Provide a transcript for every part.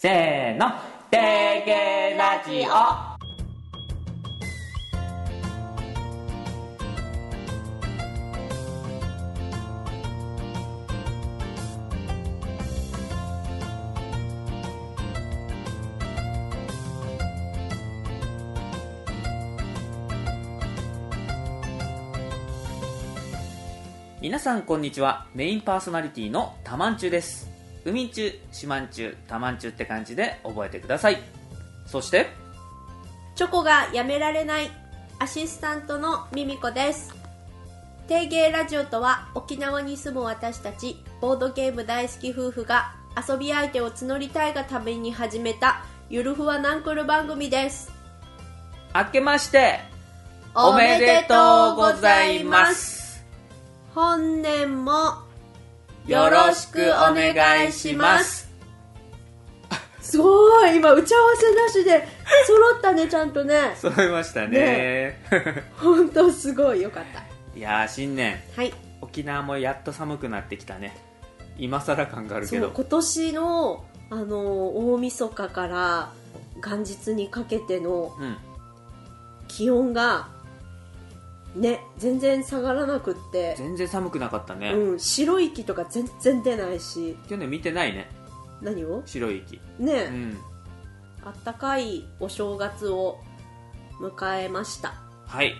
せーのてげラジオ。皆さんこんにちは。メインパーソナリティのたまんちゅです。海んちゅしまんちゅたまんちゅって感じで覚えてください。そしてチョコがやめられないアシスタントのミミコです。定芸ラジオとは沖縄に住む私たちボードゲーム大好き夫婦が遊び相手を募りたいがために始めたゆるふわナンクル番組です。明けましておめでとうございます。本年もよろしくお願いします。すごい今打ち合わせなしで揃ったねちゃんとね。揃いましたね。本当すごいよかった。いやー新年。はい。沖縄もやっと寒くなってきたね。今更感があるけど。今年のあの大晦日から元日にかけてのうん。気温がね全然下がらなくって、全然寒くなかったね、うん、白い息とか全然出ないし。去年見てないね。何を？白い息。ね、うん。あったかいお正月を迎えました。はい。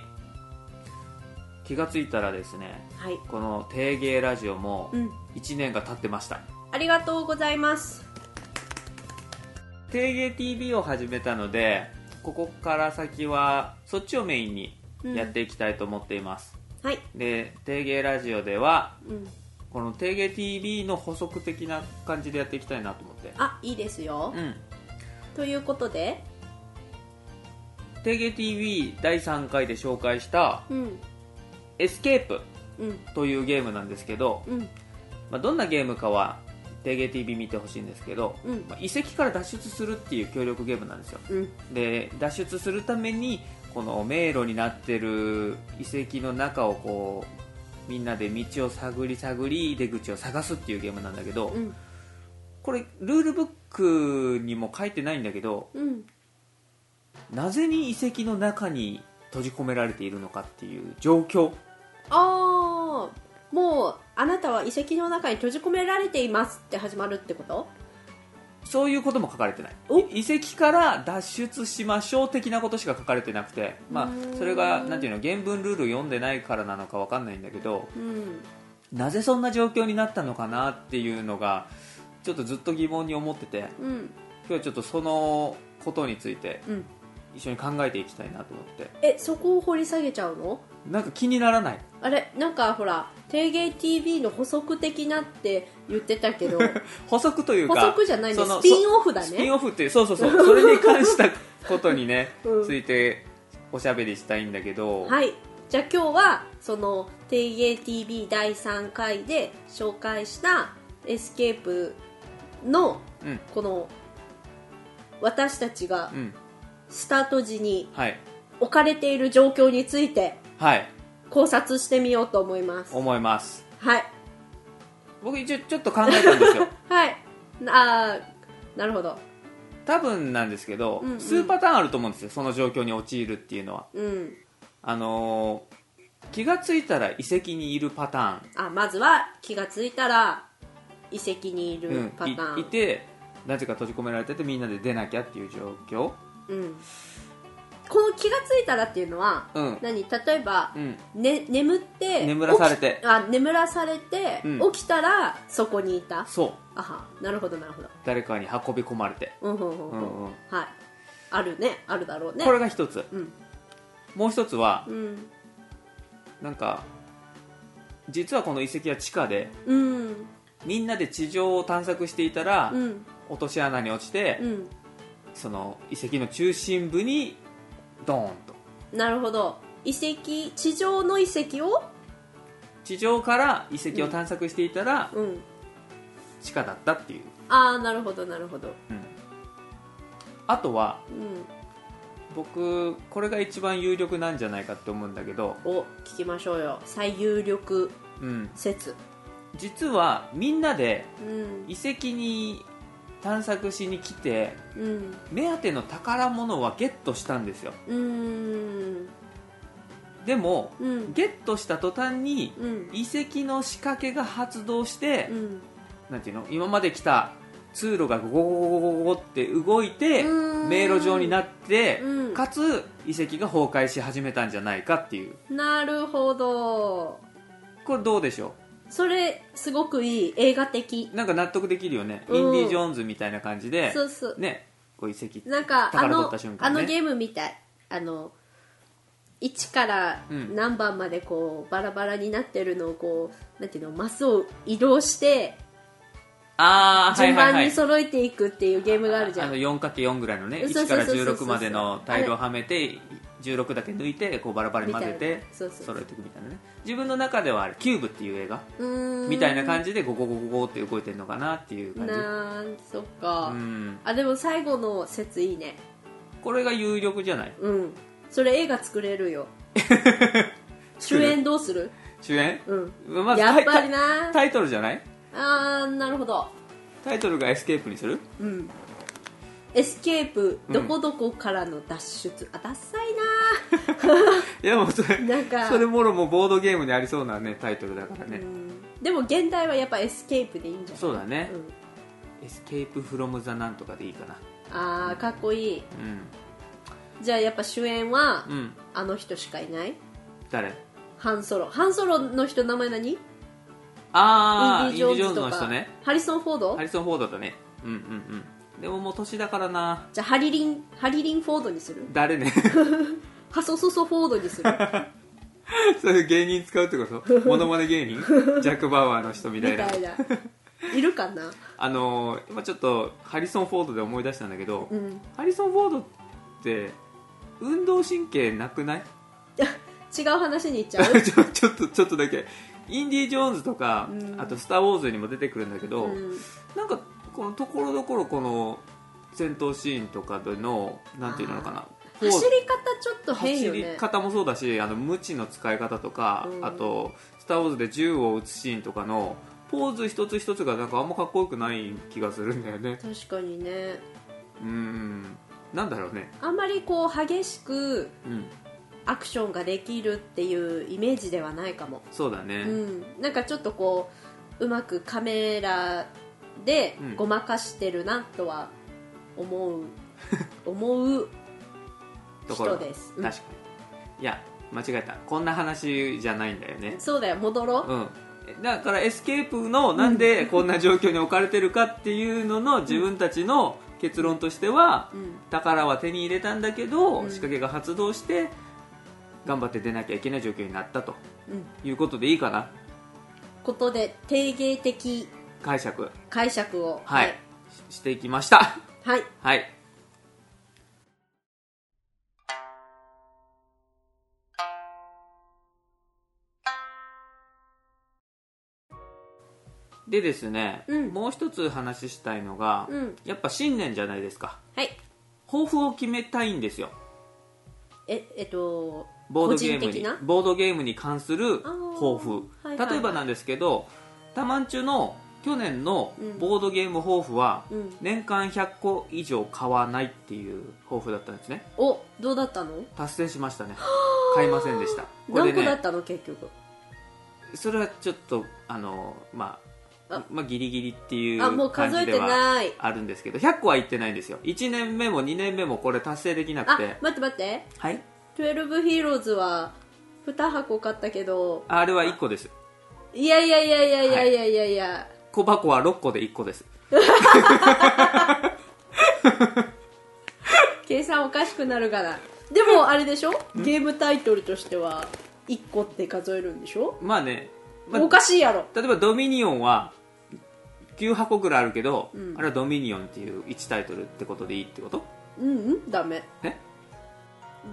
気がついたらですねはい。この定芸ラジオもうん。1年が経ってました。ありがとうございます。定芸 TV を始めたのでここから先はそっちをメインにやっていきたいと思っています、はい。で定芸ラジオではうん。この定芸 TV の補足的な感じでやっていきたいなと思って。あいいですよ、うん。ということで？定芸 TV 第3回で紹介したうん。エスケープうん。というゲームなんですけど、うん。まあ、どんなゲームかは定芸 TV 見てほしいんですけど、うん。まあ、遺跡から脱出するっていう協力ゲームなんですよ。うん。で脱出するためにこの迷路になってる遺跡の中をこうみんなで道を探り探り出口を探すっていうゲームなんだけど、うん。これルールブックにも書いてないんだけどうん。なぜに遺跡の中に閉じ込められているのかっていう状況。ああもうあなたは遺跡の中に閉じ込められていますって始まるってこと？そういうことも書かれてない。お。遺跡から脱出しましょう的なことしか書かれてなくて、まあ、それがなんていうの原文ルール読んでないからなのかわかんないんだけどうん。なぜそんな状況になったのかなっていうのがちょっとずっと疑問に思っててうん。今日はちょっとそのことについてうん。一緒に考えていきたいなと思って。えそこを掘り下げちゃうの？なんか気にならない？あれなんかほら定芸 TV の補足的なって言ってたけど。補足という補か足じゃないんでそのスピンオフだスピンねオフっていうそうそうそう。それに関したことにね、うん。ついておしゃべりしたいんだけど、はい。じゃあ今日はその定芸 TV 第3回で紹介したエスケープのうん。この私たちがうん。スタート時にはい。置かれている状況についてはい。考察してみようと思います。思います。はい。僕一応ちょっと考えたんですよ。はい。あーなるほど。多分なんですけど、うんうん。数パターンあると思うんですよその状況に陥るっていうのは。うん。あのー気がついたら遺跡にいるパタあまずは気がついたら遺跡にいーン、るパターン、いいてなぜか閉じ込められててみんなで出なきゃっていう状況。うん、この気がついたらっていうのは、うん。何？例えば、うん。ね、眠って眠らされて。起きあ眠らされて、うん。起きたらそこにいた。そう。あはなるほどなるほど。誰かに運び込まれて、うんうんうんうん、うんうん。はい。あるね。あるだろうね。これが一つ。うん。もう一つはうん。なんか実はこの遺跡は地下でうん。みんなで地上を探索していたら、うん。落とし穴に落ちて、うん。その遺跡の中心部にドーンと。なるほど。遺跡地上の遺跡を？地上から遺跡を探索していたら、うん。地下だったっていう、ああなるほどなるほど。うん。あとはうん。僕これが一番有力なんじゃないかって思うんだけど、お聞きましょうよ。最有力うん、説。実はみんなでうん。遺跡に探索しに来てうん。目当ての宝物はゲットしたんですよ。でもうん。ゲットした途端にうん。遺跡の仕掛けが発動して、うん。なんていうの？今まで来た通路がゴゴゴゴゴゴゴって動いて迷路状になって、うん。かつ遺跡が崩壊し始めたんじゃないかっていう。なるほど。これどうでしょそれすごくいい映画的。うなんか納得できるよね、うん。インディ・ジョーンズみたいな感じでそうそう。ねこう遺跡なんかあ宝取のった瞬間ね。あのゲームみたい。あの1からうん。何番までこうバラバラになってるのをこうなんていうのマスを移動してああはい順はいはい。番に揃えていくっていうゲームがあるじゃん、あの 4×4 ぐらいのねそうそう1からそうそう。そう16までのタイルをはめて16だけ抜いてこうバラバラに混ぜみてそうそう揃えていくみたいなね。自分の中ではあれキューブっていう映画。みたいな感じでゴゴゴゴゴって動いてるのかなっていう感じ。なんそっか、うん。あでも最後の説いいね。これが有力じゃない？うん。それ映画作れるよ。主演どうする？主演？うん。まずやっぱりな。タイトルじゃない？あーなるほど。タイトルがエスケープにする？うんエスケープうん。どこどこからの脱出、あダッサい いやもうそれななんか。それもろもボードゲームにありそうなねタイトルだからね、うん。でも原題はやっぱエスケープでいいんじゃない？そうだね。うん。 escape from the なんとかでいいかな。あーかっこいい。うん。じゃあやっぱ主演はうん。あの人しかいない？誰？ハンソロ。ハンソロの人名前何？ああインディ・ジョーンズジョーンズの人ね。ハリソン・フォード？ハリソン・フォードだね。うんうんうんでももう年だからな。じゃあハリリンハリリン・フォードにする？誰ね？ハソソソフォードにする。そういう芸人使うってこと？モノマネ芸人？ジャック・バウアーの人みたいな。みたいな。いるかな？あのー今ちょっとハリソン・フォードで思い出したんだけど、うん。ハリソン・フォードって運動神経なくない？違う話に行っちゃう？ちょちょっとちょっとだけ。インディ・ジョーンズとか、うん。あと「スター・ウォーズ」にも出てくるんだけど、うん。なんかこのところどころこの戦闘シーンとかでのなんていうのかな。走り方ちょっと変よ走りね方もそうだしあの無知の使い方とか、うん。あと「スター・ウォーズ」で銃を撃つシーンとかのポーズ一つ一つがなんかあんまかっこよくない気がするんだよね。確かにね。うん。なんだろうね。あんまりこう激しくうん。アクションができるっていうイメージではないかも、そうだね、うん、なんかちょっとこううまくカメラでうん。ごまかしてるなとは思う 思う人です、うん。確かに。いや間違えた。こんな話じゃないんだよね。そうだよ戻ろう、うん。だからエスケープのなんでこんな状況に置かれてるかっていうのの自分たちの結論としては、うん。宝は手に入れたんだけど、うん。仕掛けが発動して頑張って出なきゃいけない状況になったとうん、いうことでいいかな。ことで定芸的解釈。解釈を。はい、ししていきました。はい、はい。でですね、うん。もう一つ話したいのが、うん。やっぱ新年じゃないですか。はい。抱負を決めたいんですよ。ええっとボードゲームにボードゲームに関するあー。抱負、はいはいはい。例えばなんですけどタマンチュの去年のうん。ボードゲーム抱負は、うん。年間100個以上買わないっていう抱負だったんですね。おどうだったの？達成しましたね。買いませんでした。これ何個だったの？結局。それはちょっとあのまああ。まあギリギリっていうう感数えてじではない。あるんですけど100個はいってないんですよ。1年目も2年目もこれ達成できなあくて。待って待って。はい？12ヒーローズは2箱買ったけど。あれは1個です。いやいやいやいやいやいやいやいや、小箱は6個で1個です。計算おかしくなるからでもあれでしょ？ゲームタイトルとしては1個って数えるんでしょ、まあね、まあおかしいやろ。例えばドミニオンは9箱ぐらいあるけど、うん。あれはドミニオンっていう1タイトルってことでいいってこと？うんうん。ダメ。え？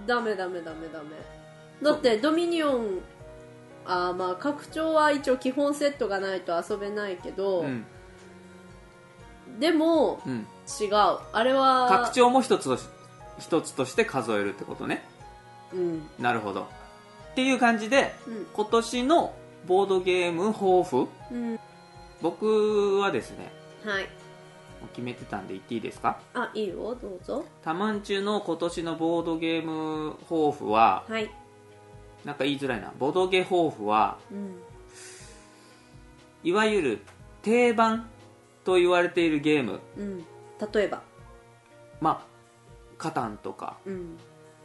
ダメダメダメダメ。だってドミニオンあーまあ拡張は一応基本セットがないと遊べないけど、うん、でもうん、違う。あれは拡張も一つとし一つとして数えるってことね。うん。なるほど。っていう感じでうん。今年のボードゲーム抱負？うん。僕はですねはい。決めてたんで言っていいですか？あいいよどうぞ。タマンチュの今年のボードゲーム抱負ははいなんか言いづらいな。ボードゲ抱負はうん。いわゆる定番と言われているゲーム。うん。例えば。まあカタンとかうん。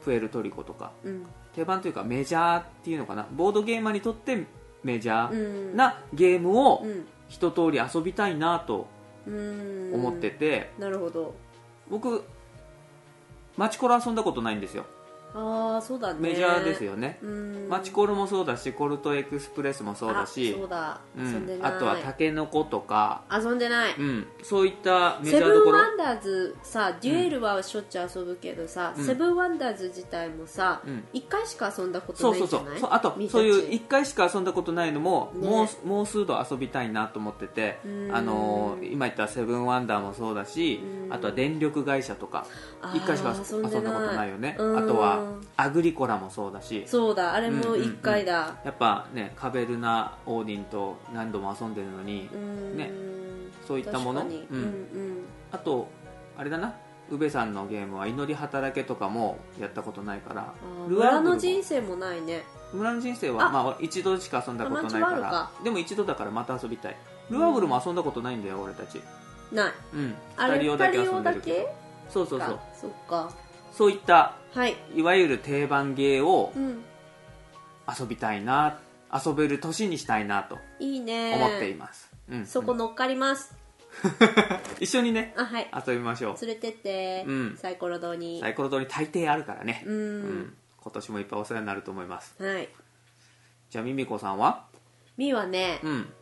プエルトリコとか。うん。定番というかメジャーっていうのかな。ボードゲーマーにとってメジャうーん。なゲームをうん。一通り遊びたいなとうん。思ってて、なるほど。僕マチコロ遊んだことないんですよああそうだね。メジャーですよね、うん。マチコロもそうだしコルトエクスプレスもそうだしあとはタケノコとか、遊んでない。うん、そういったメジセブンャーどころ？ワンダーズさデュエルはしょっちゅう遊ぶけどさ、うん。セブンワンダーズ自体もさ、うん。一1回しか遊んだことそうそうないんじゃない？そうそうあとみーたちそういう1回しか遊んだことないのも、ね。もうもう数度遊びたいなと思っててうん。あのー今言ったセブンワンダーもそうだしうん。あとは電力会社とかあー1回しか遊んだことないよね。うん。あとはアグリコラもそうだし。そうだあれも1回だ。やっぱねカベルナオーディンと何度も遊んでるのにうん。ねそういったもの？うん。うんあとあれだな。宇部さんのゲームは祈り働けとかもやったことないから。うん村のルアーブルも。人生もないね。村の人生はあまあ、一度しか遊んだことないから。かでも一度だからまた遊びたい。ルアーブルも遊んだことないんだよ俺たち。ない。うん。あれ二人用だけ遊んでるけど。そうそうそう。かそっかそういったはい。いわゆる定番ゲーをうん。遊びたいな遊べる年にしたいなといいね。思っています、うん。そこ乗っかります、一緒にねあはい。遊びましょう。連れてって、うん。サイコロ堂に、サイコロ通り大抵あるからね。うん、うん。今年もいっぱいお世話になると思います。はい。じゃあミミコさんは？みーはね、うん。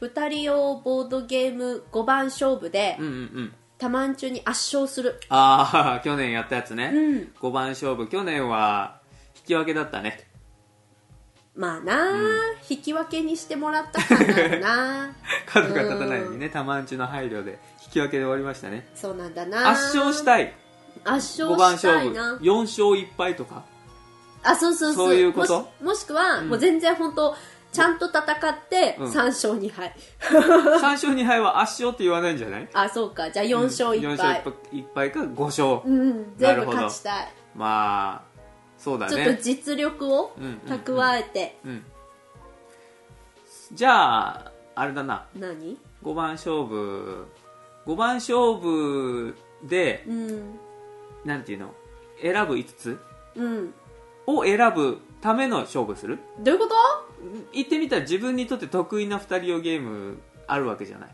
2人用ボードゲーム5番勝負で、うんうんうんタマンチュに圧勝する。ああ 去年やったやつね、うん。5番勝負。去年は引き分けだったね。まあなあ、引き分けにしてもらった感があるな。角が立たないようにねタマンチュの配慮で引き分けで終わりましたね。そうなんだな。圧勝したい。圧5番勝した勝負いな。4勝1敗とか。あそうそうそう。そういうこと？もしくは、ん。もう全然本当ちゃんと戦ってうん。3勝2敗、3勝2敗は圧勝って言わないんじゃない？あそうか。じゃあ4勝1 4敗勝1敗か5勝。うんな全部勝ちたい、まあそうだちょっとね実力をうんうんうん。蓄えて、うん。じゃああれだな。何？5番勝負。5番勝負でうん。なんていうの？選ぶ5つ？うん。を選ぶための勝負する？どういうこと？言ってみたら自分にとって得意な2人用ゲームあるわけじゃない。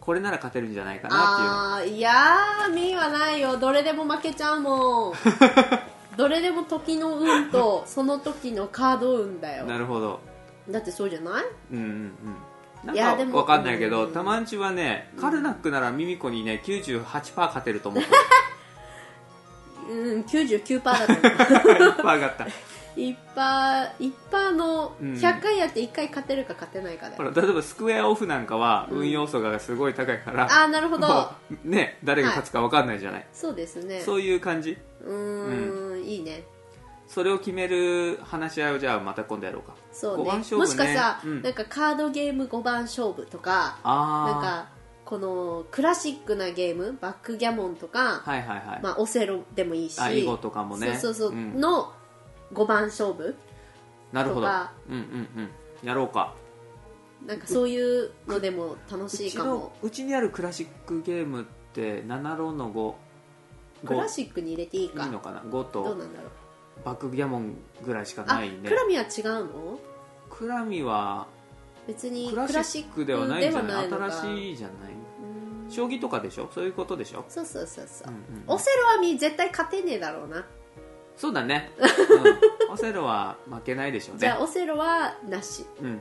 これなら勝てるんじゃないかなああーいやーみーはないよ。どれでも負けちゃうもん。どれでも時の運とその時のカード運だよ。なるほど。だってそうじゃない？うんうんうん。いやでもなんかわかんないけどうん。タマンチはねカルナックならミミコにね98%勝てると思って うん99%だと思う。1%上がった一パー一パーのうん。100回やって1回勝てるか勝てないかだよ、ほら例えばスクエアオフなんかは運要素がすごい高いから、ああなるほど。もうね誰が勝つか分かんないじゃない、そうですね。そういう感じ？うーんいいね。それを決める話し合いをじゃあまた今度やろうか。そうね。五番勝負ね。もしかさ、うん。なんかカードゲーム5番勝負とかなんかこのクラシックなゲームバックギャモンとか、はいはいはい、まあ、オセロでもいいし。あ囲碁とかもね。そうそうそう、ん。の5番勝負なるほど。うんうんうん。やろうか。なんかそういうのでも楽しいかも。うちにあるクラシックゲームって7ロの5クラシックに入れていいか。いいのかな？5どうとなんだろう。バックギャモンぐらいしかあないねクラミは違うの？クラミは別にクラシックではないんじゃない？新しいじゃない？うん。将棋とかでしょ？そういうことでしょ、そうそうそうそう、うんうん。オセロはみ絶対勝てねえだろうなそうだね、うん、オセロは負けないでしょうね。じゃあオセロはなし。うん、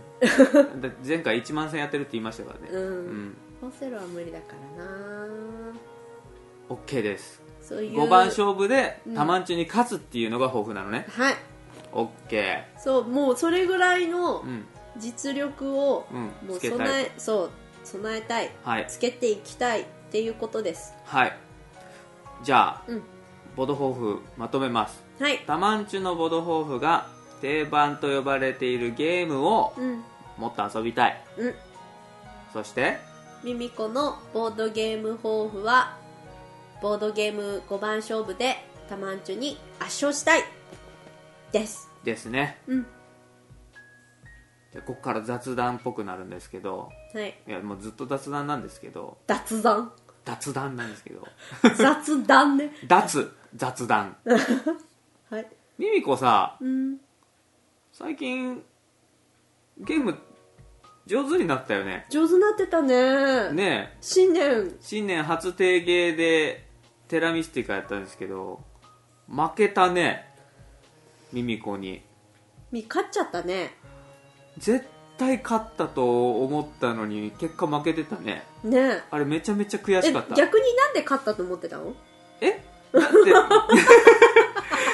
だ前回1万戦やってるって言いましたからね。うん、うん。オセロは無理だからな。OK です。そういう5番勝負でうん。タマンチュに勝つっていうのが抱負なのね、はい。OK そうもうそれぐらいのうん。実力をうん。もうつけた備いえそう備えたい。はい。つけていきたいっていうことです。はい。じゃあ、うんボド抱負まとめます。はい。タマンチュのボド抱負が定番と呼ばれているゲームをうん。もっと遊びたい。うん。そして？ミミコのボードゲーム抱負はボードゲーム5番勝負でタマンチュに圧勝したい。です。ですね。うん。じゃあここから雑談っぽくなるんですけど。はい。いやもうずっと雑談なんですけど。雑談。雑談なんですけど。雑談ね。脱雑談。はい。ミミコさうん。最近ゲーム上手になったよね。上手になってたね。ね。え新年。新年初定芸でテラミスティカやったんですけど負けたね。ミミコに。み勝っちゃったね。絶対勝ったと思ったのに結果負けてたね。ね。あれめちゃめちゃ悔えしかった。逆になんで勝ったと思ってたの？え？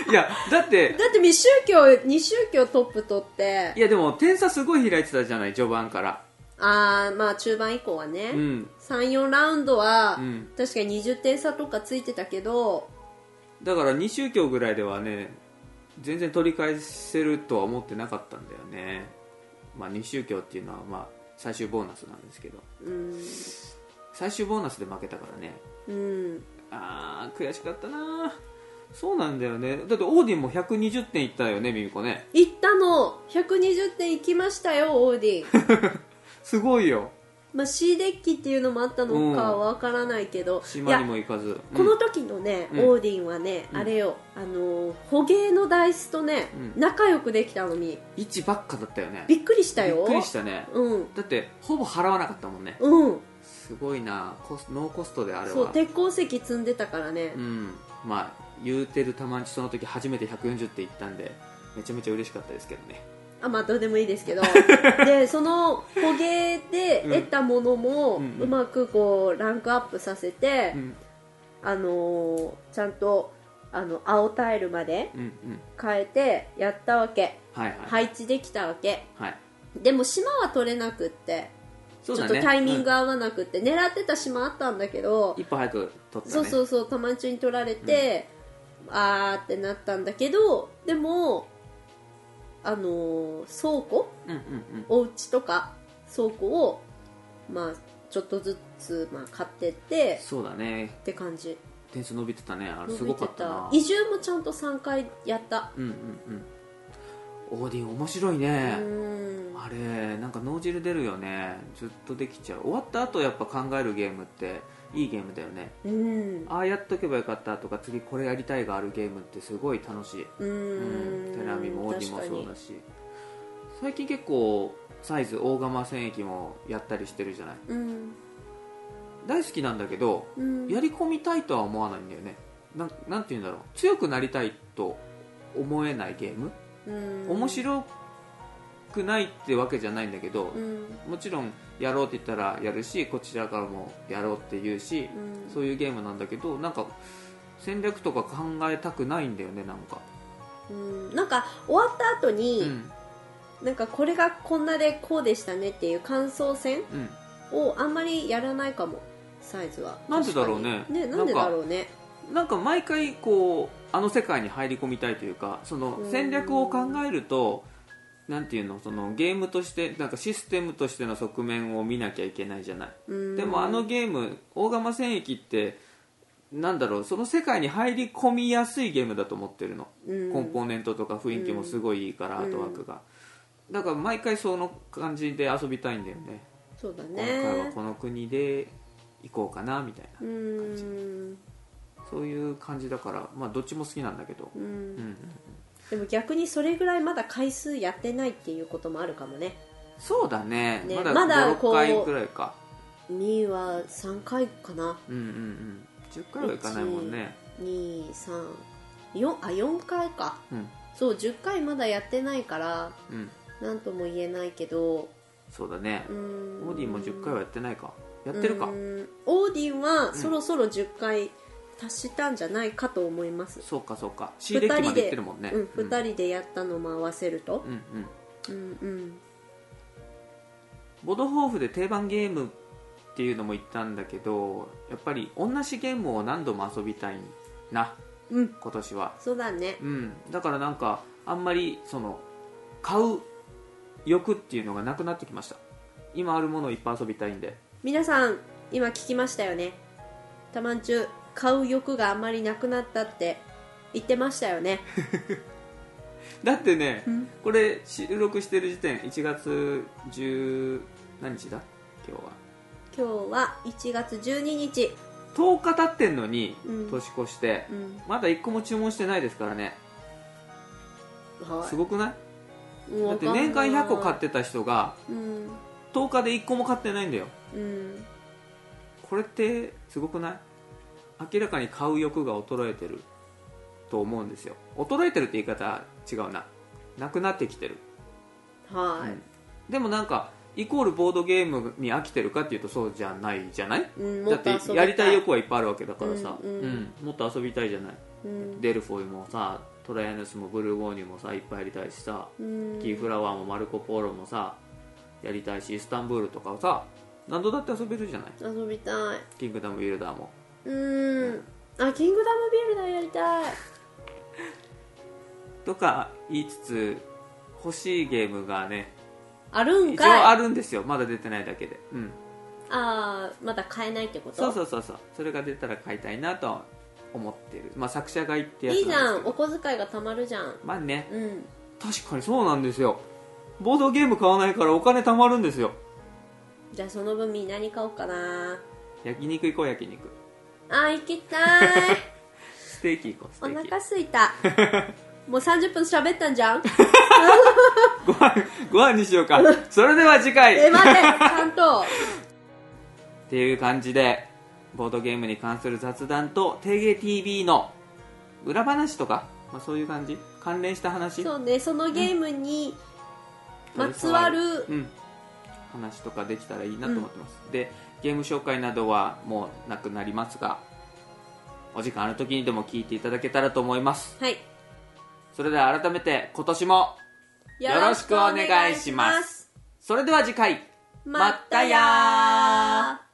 いやだって だって未宗教2宗教トップ取って。いやでも点差すごい開いてたじゃない序盤から。ああまあ中盤以降はね、うん。34ラウンドは、うん。確かに20点差とかついてたけど。だから2宗教ぐらいではね全然取り返せるとは思ってなかったんだよね。まあ2宗教っていうのはまあ最終ボーナスなんですけど。うん。最終ボーナスで負けたからね。うんあー悔しかったな。そうなんだよね。だってオーディンも120点いったよねミミコね。行ったの。120点いきましたよオーディン。すごいよ。まあ C デッキっていうのもあったのかはわからないけど、い島にやも行かず。この時のね、うん。オーディンはね、うん。あれよ。あのー捕鯨のダイスとね、うん。仲良くできたのに。1ばっかだったよね。びっくりしたよ。びっくりしたね。うん。だってほぼ払わなかったもんね。うんすごいな。コスノーコストであれは。そう鉄鉱石積んでたからね。うん。まあ言うてるたまんちその時初めて140って言ったんでめちゃめちゃ嬉しかったですけどね。あまあどうでもいいですけど。でその捕鯨で得たものもうんうん。うまくこうランクアップさせて、うん。あのーちゃんとあの青タイルまでうんうん。変えてやったわけ。はいはい。配置できたわけ。はい。でも島は取れなくってちょっとタイミング合わなくって、狙ってた島あったんだけどうん一歩早く取ったね。そうそうそう玉中に取られて、あーってなったんだけどでもあのー倉庫？うんうんうん。お家とか倉庫をまあちょっとずつ、まあ、買ってってそうだね。って感じ。点数伸びてたね。あれ伸すごかったな。移住もちゃんと3回やった。うんうんうんオーディン面白いうねん。あれなんか脳汁出るよね。ずっとできちゃう。終わった後やっぱ考えるゲームっていいゲームだよね。うん。ああやっとけばよかったとか次これやりたいがあるゲームってすごい楽しい。うん。テラミもオーディもそうだし。最近結構サイズ大釜戦役もやったりしてるじゃない。うん。大好きなんだけどうん。やり込みたいとは思わないんだよね。なんなんて言うんだろう。強くなりたいと思えないゲームうん面白くないってわけじゃないんだけどうん。もちろんやろうって言ったらやるしこちらからもやろうって言うしうん。そういうゲームなんだけどなんか戦略とか考えたくないんだよねなんか。うん。なんか終わった後うに、ん。なんかこれがこんなでこうでしたねっていう感想戦うん。をあんまりやらないかもサイズは。なんでだろうね。ねなんでだろうね。なんか毎回こうあの世界に入り込みたいというかそのうん。戦略を考えるとなんていうのそのゲームとしてなんかシステムとしての側面を見なきゃいけないじゃない。うん。でもあのゲーム大釜戦役ってなんだろうその世界に入り込みやすいゲームだと思ってるの、うん。コンポーネントとか雰囲気もすごいいいから、うん。アートワークが。だから毎回その感じで遊びたいんだよね。そうだ今回はねこの国で行こうかなみたいなうんそういう感じだからまあどっちも好きなんだけど、うん。うんでも逆にそれぐらいまだ回数やってないっていうこともあるかもね。そうだね。ねまだまだ56回ぐらいか。2位は3回かな。うんうんうん。10回はいかないもんね。234あ4回か。うん。そう10回まだやってないからうん。なんとも言えないけど。そうだね。オーディも10回はやってないか。やってるか。オーディンはそろそろ10回達したんじゃないかと思います、そうかそうか。C デッキまで行ってるもんね。うん、2人でやったのも合わせると。うんうん。うんうん。ボドホーフで定番ゲームっていうのも言ったんだけどやっぱり同じゲームを何度も遊びたいなうん。今年は。そうだね。うん。だからなんかあんまりその買う欲っていうのがなくなってきました。今あるものをいっぱい遊びたいんで。皆さん今聞きましたよね。たまんちゅ買う欲があんまりなくなったって言ってましたよね。だってね、うん。これ収録してる時点1月10何日だ？今日は。今日は1月12日。10日経ってんのに、うん。年越して。うん。まだ1個も注文してないですからね。はい。すごくない？だって年間100個買ってた人がうん。10日で1個も買ってないんだよ。うん。これってすごくない？明らかに買う欲が衰えてると思うんですよ。衰えてるって言い方違うな。なくなってきてる、はい、うん。でもなんかイコールボードゲームに飽きてるかっていうとそうじゃないじゃない？うん、もだってやりたい欲はいっぱいあるわけだからさ、うんうん。もっと遊びたいじゃない、うん。デルフォイもさトライアヌスもブルーゴーニュもさいっぱいやりたいしさ、うん。キーフラワーもマルコ・ポーロもさやりたいしイスタンブールとかはさ何度だって遊べるじゃない？遊びたい。キングダム・ウィルダーもうん。あキングダムビルダーやりたい。とか言いつつ欲しいゲームがねあるん一応かいあるんですよ。まだ出てないだけで。うん。ああまだ買えないってこと？そうそうそうそう。それが出たら買いたいなとは思ってる。まあ作者買いってやついいじゃん。おなんですけど小遣いがたまるじゃん。まあね。うん。確かにそうなんですよ。ボードゲーム買わないからお金貯まるんですよ。じゃあその分みんなに買おうかな。焼肉行こう焼肉あー行きたい。ステーキ行こうステおーキ。腹すいた。もう30分喋ったんじゃん？ご飯ご飯にしようか。それでは次回。え待ってちゃんと。っていう感じでボードゲームに関する雑談と定芸 TV の裏話とか、まあ、そういう感じ？関連した話？そうねそのゲームにまつわるうん、話とかできたらいいなと思ってます、でゲーム紹介などはもうなくなりますがお時間ある時にでも聞いていただけたらと思います。はい。それでは改めて今年もよろしくお願いします。それでは次回。まったやー